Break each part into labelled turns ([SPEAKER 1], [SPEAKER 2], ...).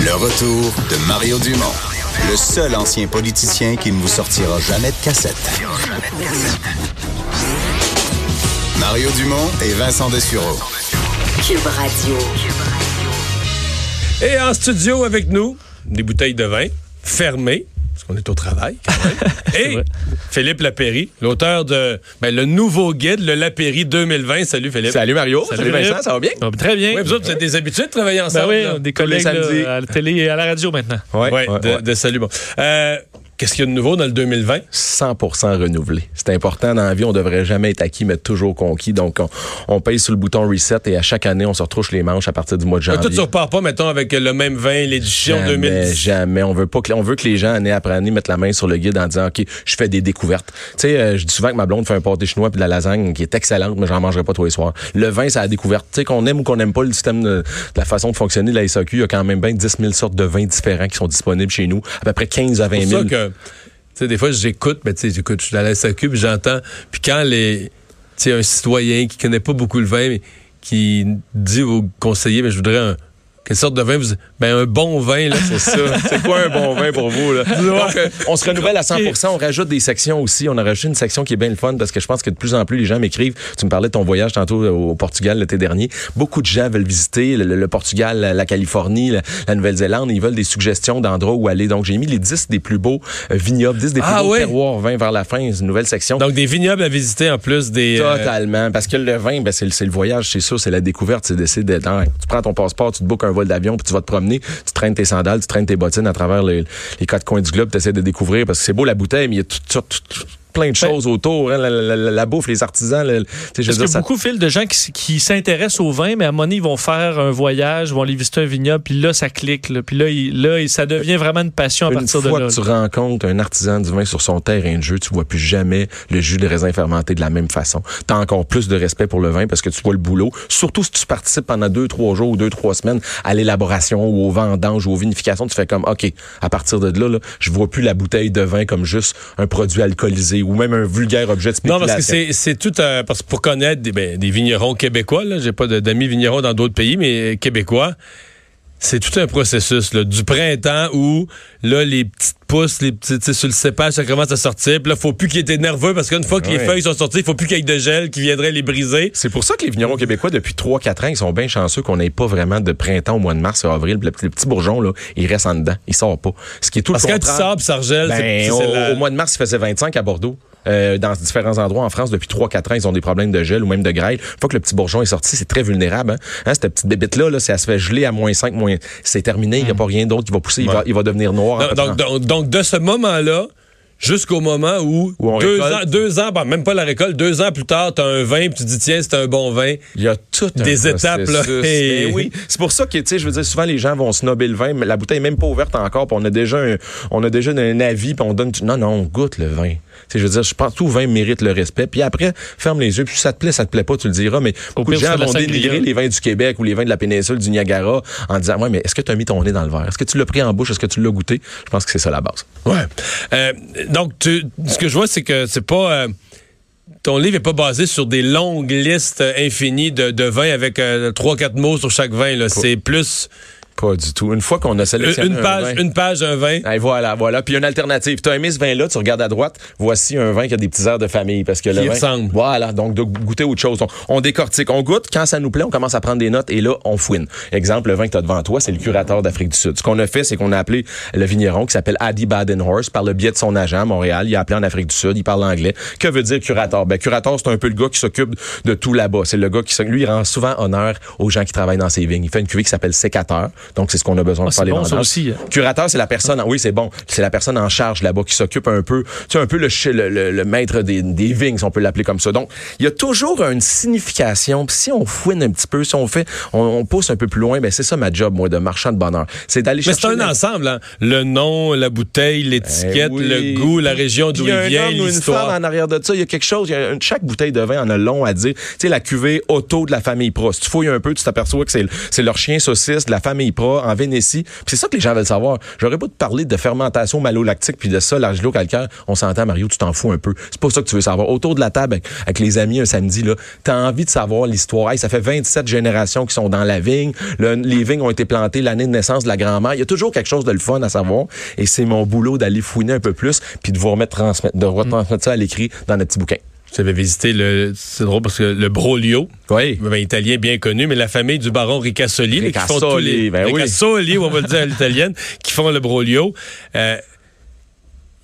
[SPEAKER 1] Le retour de Mario Dumont, le seul ancien politicien qui ne vous sortira jamais de cassette. Mario Dumont et Vincent Dessureau.
[SPEAKER 2] Cube Radio.
[SPEAKER 3] Et en studio avec nous, des bouteilles de vin fermées, qu'on est au travail quand même. Et Philippe Lapéry, l'auteur de ben, le nouveau guide, le Lapéry 2020. Salut Philippe.
[SPEAKER 4] Salut Mario.
[SPEAKER 3] Salut.
[SPEAKER 4] Vincent, ça va bien?
[SPEAKER 5] Ah, très bien.
[SPEAKER 3] Ouais, vous autres, vous êtes des habitués de travailler
[SPEAKER 5] Ben
[SPEAKER 3] ensemble.
[SPEAKER 5] oui,
[SPEAKER 3] là.
[SPEAKER 5] des collègues là, à la télé et à la radio maintenant.
[SPEAKER 4] Ouais,
[SPEAKER 3] Ouais,
[SPEAKER 4] ouais,
[SPEAKER 3] de,
[SPEAKER 4] ouais.
[SPEAKER 3] de salut. Bon. Euh, Qu'est-ce qu'il y a de nouveau dans le 2020?
[SPEAKER 4] 100% renouvelé. C'est important dans la vie, on devrait jamais être acquis, mais toujours conquis. Donc, on, on paye sur le bouton reset et à chaque année, on se retrouche les manches à partir du mois de
[SPEAKER 3] Toi,
[SPEAKER 4] janvier.
[SPEAKER 3] tu repars pas, mettons, avec le même vin, l'édition
[SPEAKER 4] Jamais,
[SPEAKER 3] 2010.
[SPEAKER 4] jamais. On veut pas que, on veut que les gens, année après année, mettent la main sur le guide en disant, OK, je fais des découvertes. Tu sais, euh, je dis souvent que ma blonde fait un pâté chinois puis de la lasagne qui est excellente, mais j'en mangerai pas tous les soirs. Le vin, c'est la découverte. Tu sais, qu'on aime ou qu'on n'aime pas le système de, de la façon de fonctionner de la SAQ, il y a quand même bien 10 000 sortes de vins différents qui sont disponibles chez nous. À peu près 15 à 20
[SPEAKER 3] C'est
[SPEAKER 4] 000.
[SPEAKER 3] Sais, des fois, j'écoute, mais tu sais, j'écoute, je suis dans la SAQ, puis j'entends, puis quand les, un citoyen qui connaît pas beaucoup le vin, mais qui dit au conseiller, mais je voudrais un, quelle sorte de vin vous, ben, un bon vin, là.
[SPEAKER 4] C'est ça. C'est quoi un bon vin pour vous, là? Donc, euh, on se renouvelle à 100% On rajoute des sections aussi. On a rajouté une section qui est bien le fun parce que je pense que de plus en plus, les gens m'écrivent. Tu me parlais de ton voyage tantôt au Portugal l'été dernier. Beaucoup de gens veulent visiter le, le Portugal, la, la Californie, la, la Nouvelle-Zélande. Ils veulent des suggestions d'endroits où aller. Donc, j'ai mis les 10 des plus beaux euh, vignobles, 10 des plus
[SPEAKER 3] Ah
[SPEAKER 4] beaux terroirs vins vers la fin. Une nouvelle section.
[SPEAKER 3] Donc, des vignobles à visiter en plus des. euh,
[SPEAKER 4] Totalement. Parce que le vin, ben, c'est le, voyage, c'est sûr, c'est la découverte. C'est d'essayer d'être. tu prends ton passeport, tu te bookes un d'avion, puis tu vas te promener, tu traînes tes sandales, tu traînes tes bottines à travers les, quatre coins du globe, tu essaies de découvrir parce que c'est beau la bouteille, mais il y a tout- tout- tout- plein de choses autour. hein, la, la- la- la bouffe, les artisans. le- je
[SPEAKER 5] Parce que
[SPEAKER 4] ça-
[SPEAKER 5] beaucoup Phil, de gens qui, s'intéressent au vin, mais à un moment donné, ils vont faire un voyage, vont aller visiter un vignoble, puis là, ça clique. Là, puis là, il- là, ça devient vraiment une passion à
[SPEAKER 4] Une
[SPEAKER 5] partir de
[SPEAKER 4] fois
[SPEAKER 5] là.
[SPEAKER 4] que tu rencontres un artisan du vin sur son terrain de jeu, tu vois plus jamais le jus de raisin fermenté de la même façon. Tu as encore plus de respect pour le vin parce que tu vois le boulot. Surtout si tu participes pendant deux, trois jours ou deux, trois semaines à l'élaboration ou au vendange ou aux vinifications, tu fais comme, OK, à partir de là, là je vois plus la bouteille de vin comme juste un produit alcoolisé ou même un vulgaire objet de
[SPEAKER 3] Non,
[SPEAKER 4] spéculation.
[SPEAKER 3] parce que c'est, c'est tout un, parce que pour connaître des, ben, des vignerons québécois, là, j'ai pas d'amis vignerons dans d'autres pays, mais québécois, c'est tout un processus, là, du printemps où, là, les petites pousses, les petites, sur le cépage, ça commence à sortir, puis là, faut plus qu'ils étaient nerveux parce qu'une fois que les feuilles sont sorties, il faut plus qu'il y ait de gel qui viendrait les briser.
[SPEAKER 4] C'est pour ça que les vignerons québécois, depuis 3-4 ans, ils sont bien chanceux qu'on n'ait pas vraiment de printemps au mois de mars et avril. Le, petit- le petit bourgeon, là, il reste en dedans. Il sort pas. Ce qui est tout
[SPEAKER 3] Parce
[SPEAKER 4] le
[SPEAKER 3] quand
[SPEAKER 4] contraire.
[SPEAKER 3] sors puis ça regèle, c'est-
[SPEAKER 4] Ben,
[SPEAKER 3] c'est,
[SPEAKER 4] au,
[SPEAKER 3] la-
[SPEAKER 4] au mois de mars, il faisait 25 à Bordeaux. Euh, dans différents endroits en France, depuis 3-4 ans, ils ont des problèmes de gel ou même de grêle. Une fois que le petit bourgeon est sorti, c'est très vulnérable. Hein? Hein, cette petite bébête-là, là, elle se fait geler à moins 5, moins... c'est terminé. Il n'y a pas rien d'autre qui va pousser. Il, va, il va devenir noir. en
[SPEAKER 3] donc,
[SPEAKER 4] fait.
[SPEAKER 3] donc, donc, donc, de ce moment-là, jusqu'au moment où,
[SPEAKER 4] Où on
[SPEAKER 3] deux, ans, deux ans, ben, même pas la récolte, deux ans plus tard, tu as un vin, puis tu dis, tiens, c'est un bon vin.
[SPEAKER 4] Il y a tout un
[SPEAKER 3] Des étapes, là. Et-
[SPEAKER 4] oui, c'est pour ça que tu sais, je veux dire, souvent les gens vont snobber le vin, mais la bouteille est même pas ouverte encore, puis on a déjà un, on a déjà un avis, puis on donne, non non, on goûte le vin. Je veux dire, je pense que tout vin mérite le respect. Puis après, ferme les yeux, puis si ça te plaît, ça te plaît pas, tu le diras. Mais beaucoup de gens vont dénigrer les vins du Québec ou les vins de la péninsule du Niagara en disant, ouais, mais est-ce que tu as mis ton nez dans le verre? Est-ce que tu l'as pris en bouche? Est-ce que tu l'as goûté? Je pense que c'est ça la base.
[SPEAKER 3] Ouais. Euh, donc, tu, ce que je vois, c'est que c'est pas. euh, ton livre est pas basé sur des longues listes euh, infinies de, de vins avec euh, trois, quatre mots sur chaque vin. C'est plus
[SPEAKER 4] Pas du tout. Une fois qu'on a sélectionné
[SPEAKER 3] une
[SPEAKER 4] un
[SPEAKER 3] page,
[SPEAKER 4] vin-
[SPEAKER 3] une page, un vin.
[SPEAKER 4] Hey, voilà, voilà. Puis il y a une alternative. Tu as aimé ce vin-là, tu regardes à droite, voici un vin qui a des petits airs de famille. Parce que le
[SPEAKER 3] Qui
[SPEAKER 4] vin-
[SPEAKER 3] ressemble.
[SPEAKER 4] Voilà, donc de goûter autre chose. On, on décortique, on goûte. Quand ça nous plaît, on commence à prendre des notes et là, on fouine. Exemple, le vin que tu as devant toi, c'est le curateur d'Afrique du Sud. Ce qu'on a fait, c'est qu'on a appelé le vigneron qui s'appelle Adi Badenhorst par le biais de son agent à Montréal. Il a appelé en Afrique du Sud, il parle anglais. Que veut dire curateur? Ben, curateur, c'est un peu le gars qui s'occupe de tout là-bas. C'est le gars qui, lui, il rend souvent honneur aux gens qui travaillent dans ses vignes. Il fait une cuvée qui s'appelle sécateur. Donc, c'est ce qu'on a besoin
[SPEAKER 5] Ah,
[SPEAKER 4] pour faire les
[SPEAKER 5] bon, ça aussi.
[SPEAKER 4] Curateur, c'est la personne, oui, c'est bon, c'est la personne en charge là-bas qui s'occupe un peu, tu sais, un peu le, le, le- le maître des, des vignes, si on peut l'appeler comme ça. Donc, il y a toujours une signification. Puis si on fouine un petit peu, si on fait, on, on pousse un peu plus loin, ben c'est ça ma job, moi, de marchand de bonheur. C'est d'aller
[SPEAKER 3] Mais
[SPEAKER 4] chercher...
[SPEAKER 3] c'est un
[SPEAKER 4] la-
[SPEAKER 3] ensemble, hein. Le nom, la bouteille, l'étiquette,
[SPEAKER 4] Eh oui.
[SPEAKER 3] le goût, la région d'où
[SPEAKER 4] il y a
[SPEAKER 3] il vient,
[SPEAKER 4] ou une
[SPEAKER 3] l'histoire.
[SPEAKER 4] femme en arrière de ça. Il y a quelque chose. il y a un- chaque bouteille de vin en a long à dire. Tu sais, la cuvée auto de la famille Prost. Tu fouilles un peu, tu t'aperçois que c'est c'est leur chien saucisse de la famille En Vénétie. C'est ça que les gens veulent savoir. J'aurais pas de parler de fermentation malolactique puis de ça, l'argilo calcaire. On s'entend, Mario, tu t'en fous un peu. C'est pas ça que tu veux savoir. Autour de la table avec, avec les amis un samedi, là, t'as envie de savoir l'histoire. Hey, ça fait 27 générations qui sont dans la vigne. Le- les vignes ont été plantées l'année de naissance de la grand-mère. Il y a toujours quelque chose de le fun à savoir. Et c'est mon boulot d'aller fouiner un peu plus puis de vous remettre, transmettre, de retransmettre ça à l'écrit dans notre petit bouquin.
[SPEAKER 3] J'avais visité le, c'est drôle parce que le Brolio,
[SPEAKER 4] Oui.
[SPEAKER 3] un italien bien connu, mais la famille du baron Ricassoli, là, qui font tous
[SPEAKER 4] Ricassoli,
[SPEAKER 3] les,
[SPEAKER 4] ben oui.
[SPEAKER 3] Ricassoli, on va le dire à l'italienne, qui font le Brolio. Euh,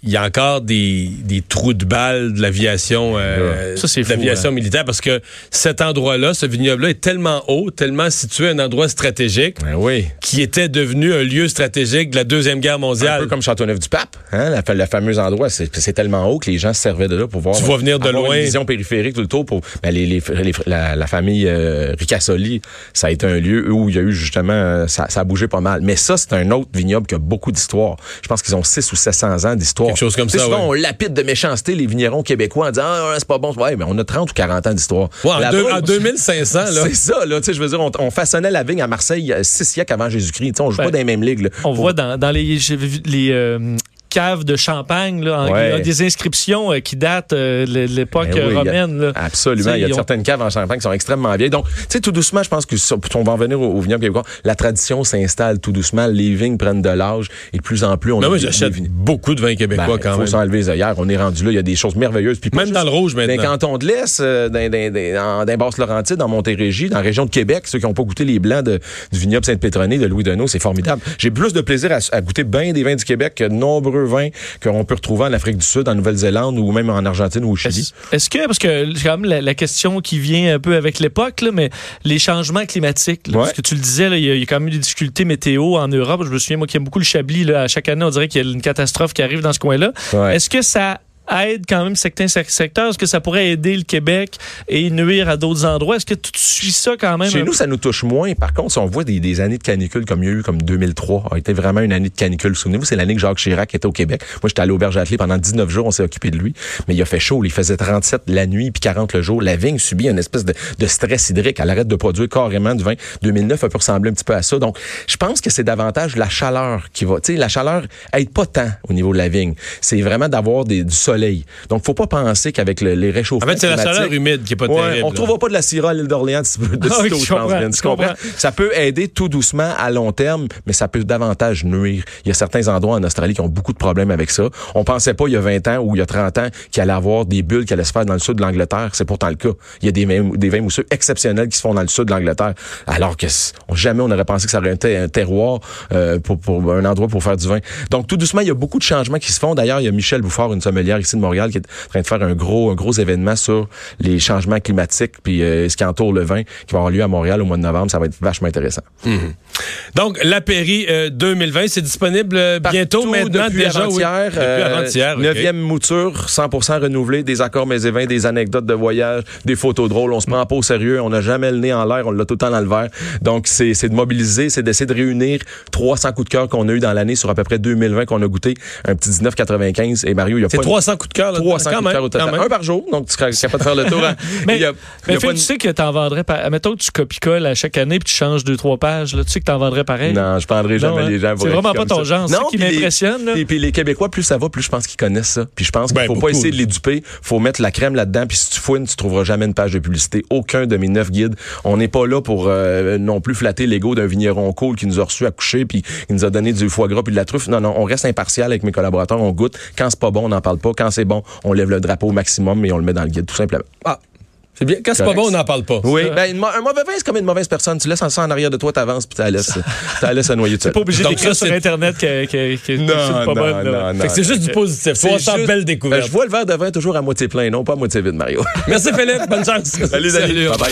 [SPEAKER 3] il y a encore des, des trous de balles de l'aviation, euh,
[SPEAKER 5] Ça,
[SPEAKER 3] de l'aviation
[SPEAKER 5] hein.
[SPEAKER 3] militaire parce que cet endroit-là, ce vignoble-là est tellement haut, tellement situé à un endroit stratégique
[SPEAKER 4] Ben oui.
[SPEAKER 3] qui était devenu un lieu stratégique de la Deuxième Guerre
[SPEAKER 4] Un
[SPEAKER 3] mondiale.
[SPEAKER 4] peu comme Châteauneuf-du-Pape, hein, la, le fameux endroit, c'est tellement haut que les gens se servaient de là pour voir.
[SPEAKER 3] Tu vois venir de
[SPEAKER 4] avoir
[SPEAKER 3] loin.
[SPEAKER 4] Une vision périphérique tout le tour pour ben, les, les- les- la, la famille euh, Ricassoli, ça a été un lieu où il y a eu justement, euh, ça, ça a bougé pas mal. Mais ça, c'est un autre vignoble qui a beaucoup d'histoire. Je pense qu'ils ont 6 ou 700 ans d'histoire.
[SPEAKER 3] Quelque chose comme ça,
[SPEAKER 4] souvent,
[SPEAKER 3] ouais.
[SPEAKER 4] on lapide de méchanceté les vignerons québécois en disant ah, c'est pas bon. Ouais, mais on a 30 ou 40 ans d'histoire.
[SPEAKER 3] Ouais, en,
[SPEAKER 4] Là-bas,
[SPEAKER 3] deux- en
[SPEAKER 4] on-
[SPEAKER 3] 2500, là.
[SPEAKER 4] C'est ça, là. Tu sais, je veux dire, on, on façonnait la vigne à Marseille euh, six siècles avant Jésus-Christ. Tu sais, on joue
[SPEAKER 5] Ben,
[SPEAKER 4] pas dans les mêmes ligues. là.
[SPEAKER 5] On
[SPEAKER 4] Pour-
[SPEAKER 5] voit dans, dans les, j'ai vu les euh, caves de champagne, là, en-
[SPEAKER 4] Ouais.
[SPEAKER 5] il y a des inscriptions euh, qui datent euh, de l'époque
[SPEAKER 4] Ben oui,
[SPEAKER 5] euh,
[SPEAKER 4] il a-
[SPEAKER 5] romaine. là.
[SPEAKER 4] Absolument. Il y a
[SPEAKER 5] ont-
[SPEAKER 4] certaines caves en Champagne qui sont extrêmement vieilles. Donc, tu sais, tout doucement, je pense que ça- on va en venir au, au vignoble québécois. La tradition s'installe tout doucement. Les vignes prennent de l'âge et de plus en plus, on
[SPEAKER 3] Mais
[SPEAKER 4] a
[SPEAKER 3] moi, j'achète beaucoup de vins québécois
[SPEAKER 4] Ben,
[SPEAKER 3] quand
[SPEAKER 4] faut
[SPEAKER 3] même.
[SPEAKER 4] s'enlever les œillères. On est rendu là. Il y a des choses merveilleuses. Puis
[SPEAKER 3] Même dans le rouge
[SPEAKER 4] Dans les
[SPEAKER 3] maintenant.
[SPEAKER 4] cantons de l'Est, euh, dans, dans, dans, dans, dans Basse-Laurentides, dans Montérégie, dans la région de Québec, ceux qui n'ont pas goûté les blancs de- du vignoble Sainte-Pétronée de Louis Deneau, c'est formidable. J'ai plus de plaisir à, à goûter bien des vins du Québec que de vins qu'on peut retrouver en Afrique du Sud, en Nouvelle-Zélande ou même en Argentine ou au Chili.
[SPEAKER 5] Est-ce que, parce que c'est quand même la, la question qui vient un peu avec l'époque, mais les changements climatiques, là,
[SPEAKER 4] Ouais.
[SPEAKER 5] parce que tu le disais, il y, a- il y a quand même eu des difficultés météo en Europe. Je me souviens, moi, qui aime beaucoup le Chablis, là, à chaque année, on dirait qu'il y a une catastrophe qui arrive dans ce coin-là.
[SPEAKER 4] Ouais.
[SPEAKER 5] Est-ce que ça aide quand même certains sec- secteurs? Est-ce que ça pourrait aider le Québec et nuire à d'autres endroits? Est-ce que tu suis ça quand même?
[SPEAKER 4] Chez nous, ça nous touche moins. Par contre, si on voit des, années de canicule comme il y a eu, comme 2003, a été vraiment une année de canicule. Souvenez-vous, c'est l'année que Jacques Chirac était au Québec. Moi, j'étais allé au Berge Atelier pendant 19 jours, on s'est occupé de lui. Mais il a fait chaud. Il faisait 37 la nuit puis 40 le jour. La vigne subit une espèce de, de stress hydrique. Elle arrête de produire carrément du vin. 2009 ça peut ressembler un petit peu à ça. Donc, je pense que c'est davantage la chaleur qui va. Tu sais, la chaleur aide pas tant au niveau de la vigne. C'est vraiment d'avoir du soleil. Donc, faut pas penser qu'avec le- les
[SPEAKER 3] En
[SPEAKER 4] réchauffements
[SPEAKER 3] fait, c'est la chaleur humide qui est pas
[SPEAKER 4] Ouais,
[SPEAKER 3] terrible.
[SPEAKER 4] on trouvera pas de la Syrah à l'île d'Orléans de de
[SPEAKER 5] Ah oui, je
[SPEAKER 4] pense,
[SPEAKER 5] comprends.
[SPEAKER 4] Tu
[SPEAKER 5] je
[SPEAKER 4] comprends?
[SPEAKER 5] comprends.
[SPEAKER 4] Ça peut aider tout doucement à long terme, mais ça peut davantage nuire. Il y a certains endroits en Australie qui ont beaucoup de problèmes avec ça. On pensait pas il y a 20 ans ou il y a 30 ans qu'il allait avoir des bulles qui allaient se faire dans le sud de l'Angleterre. C'est pourtant le cas. Il y a des vins, des vins mousseux exceptionnels qui se font dans le sud de l'Angleterre. Alors que jamais on aurait pensé que ça aurait été un terroir euh, pour, pour un endroit pour faire du vin. Donc tout doucement, il y a beaucoup de changements qui se font. D'ailleurs, il y a Michel Bouffard, une sommelière ici de Montréal, qui est en train de faire un gros, un gros événement sur les changements climatiques puis euh, ce qui entoure le vin qui va avoir lieu à Montréal au mois de novembre. Ça va être vachement intéressant.
[SPEAKER 3] Donc, l'Apéry euh, 2020, c'est disponible euh, bientôt
[SPEAKER 4] Partout
[SPEAKER 3] maintenant
[SPEAKER 4] depuis
[SPEAKER 3] déjà. oui.
[SPEAKER 4] avant-hier,
[SPEAKER 3] Depuis
[SPEAKER 4] euh,
[SPEAKER 3] avant-hier, ok.
[SPEAKER 4] Neuvième mouture, 100% renouvelé, des accords mais et vins, des anecdotes de voyage, des photos drôles. On se prend pas au sérieux, on n'a jamais le nez en l'air, on l'a tout le temps dans le verre. Donc c'est c'est de mobiliser, c'est d'essayer de réunir 300 coups de cœur qu'on a eu dans l'année sur à peu près 2020 qu'on a goûté, un petit 19,95 et Mario, il y a pas
[SPEAKER 3] 300 coups de cœur. là,
[SPEAKER 4] 300
[SPEAKER 3] quand
[SPEAKER 4] coups de cœur au total. Un par jour, donc tu seras capable de faire le tour. hein.
[SPEAKER 5] Mais,
[SPEAKER 4] Il y a- il y
[SPEAKER 5] mais
[SPEAKER 4] a
[SPEAKER 5] Phil,
[SPEAKER 4] pas
[SPEAKER 5] tu sais que t'en vendrais, par... mettons que tu copies-colles à chaque année puis tu changes deux, trois pages, là, tu sais que t'en vendrais pareil.
[SPEAKER 4] Non, je prendrai jamais
[SPEAKER 5] Non, hein.
[SPEAKER 4] les gens.
[SPEAKER 5] C'est vraiment pas ton
[SPEAKER 4] ça.
[SPEAKER 5] genre. C'est ça qui m'impressionne.
[SPEAKER 4] Et puis les Québécois, plus ça va, plus je pense qu'ils connaissent ça. Puis je pense qu'il
[SPEAKER 3] Ben,
[SPEAKER 4] faut pas essayer de les duper. faut mettre la crème là-dedans. Puis si tu fouines, tu trouveras jamais une page de publicité. Aucun de mes neuf guides. On n'est pas là pour euh, non plus flatter l'ego d'un vigneron cool qui nous a reçus à coucher puis qui nous a donné du foie gras puis de la truffe. Non, non, on reste impartial avec mes collaborateurs. On goûte. Quand c'est pas bon, on n'en parle pas. Quand c'est bon, on lève le drapeau au maximum et on le met dans le guide, tout simplement.
[SPEAKER 3] Ah, c'est bien. Quand c'est pas bon, on n'en parle pas.
[SPEAKER 4] Oui, ben, une un mauvais vin, c'est comme une mauvaise personne. Tu laisses ça en arrière de toi, t'avances, puis tu la laisses, la laisses à noyer tout
[SPEAKER 5] T'es pas obligé d'écrire sur Internet que, que, que
[SPEAKER 4] Non,
[SPEAKER 5] c'est pas
[SPEAKER 4] non,
[SPEAKER 5] bonne.
[SPEAKER 4] non,
[SPEAKER 3] que c'est juste du positif.
[SPEAKER 4] C'est
[SPEAKER 3] 300
[SPEAKER 4] juste-
[SPEAKER 3] belles
[SPEAKER 4] Ben, je vois le verre de vin toujours à moitié plein, non pas à moitié vide, Mario.
[SPEAKER 3] Merci Philippe. Bonne chance.
[SPEAKER 4] Salut, Dani. Bye bye.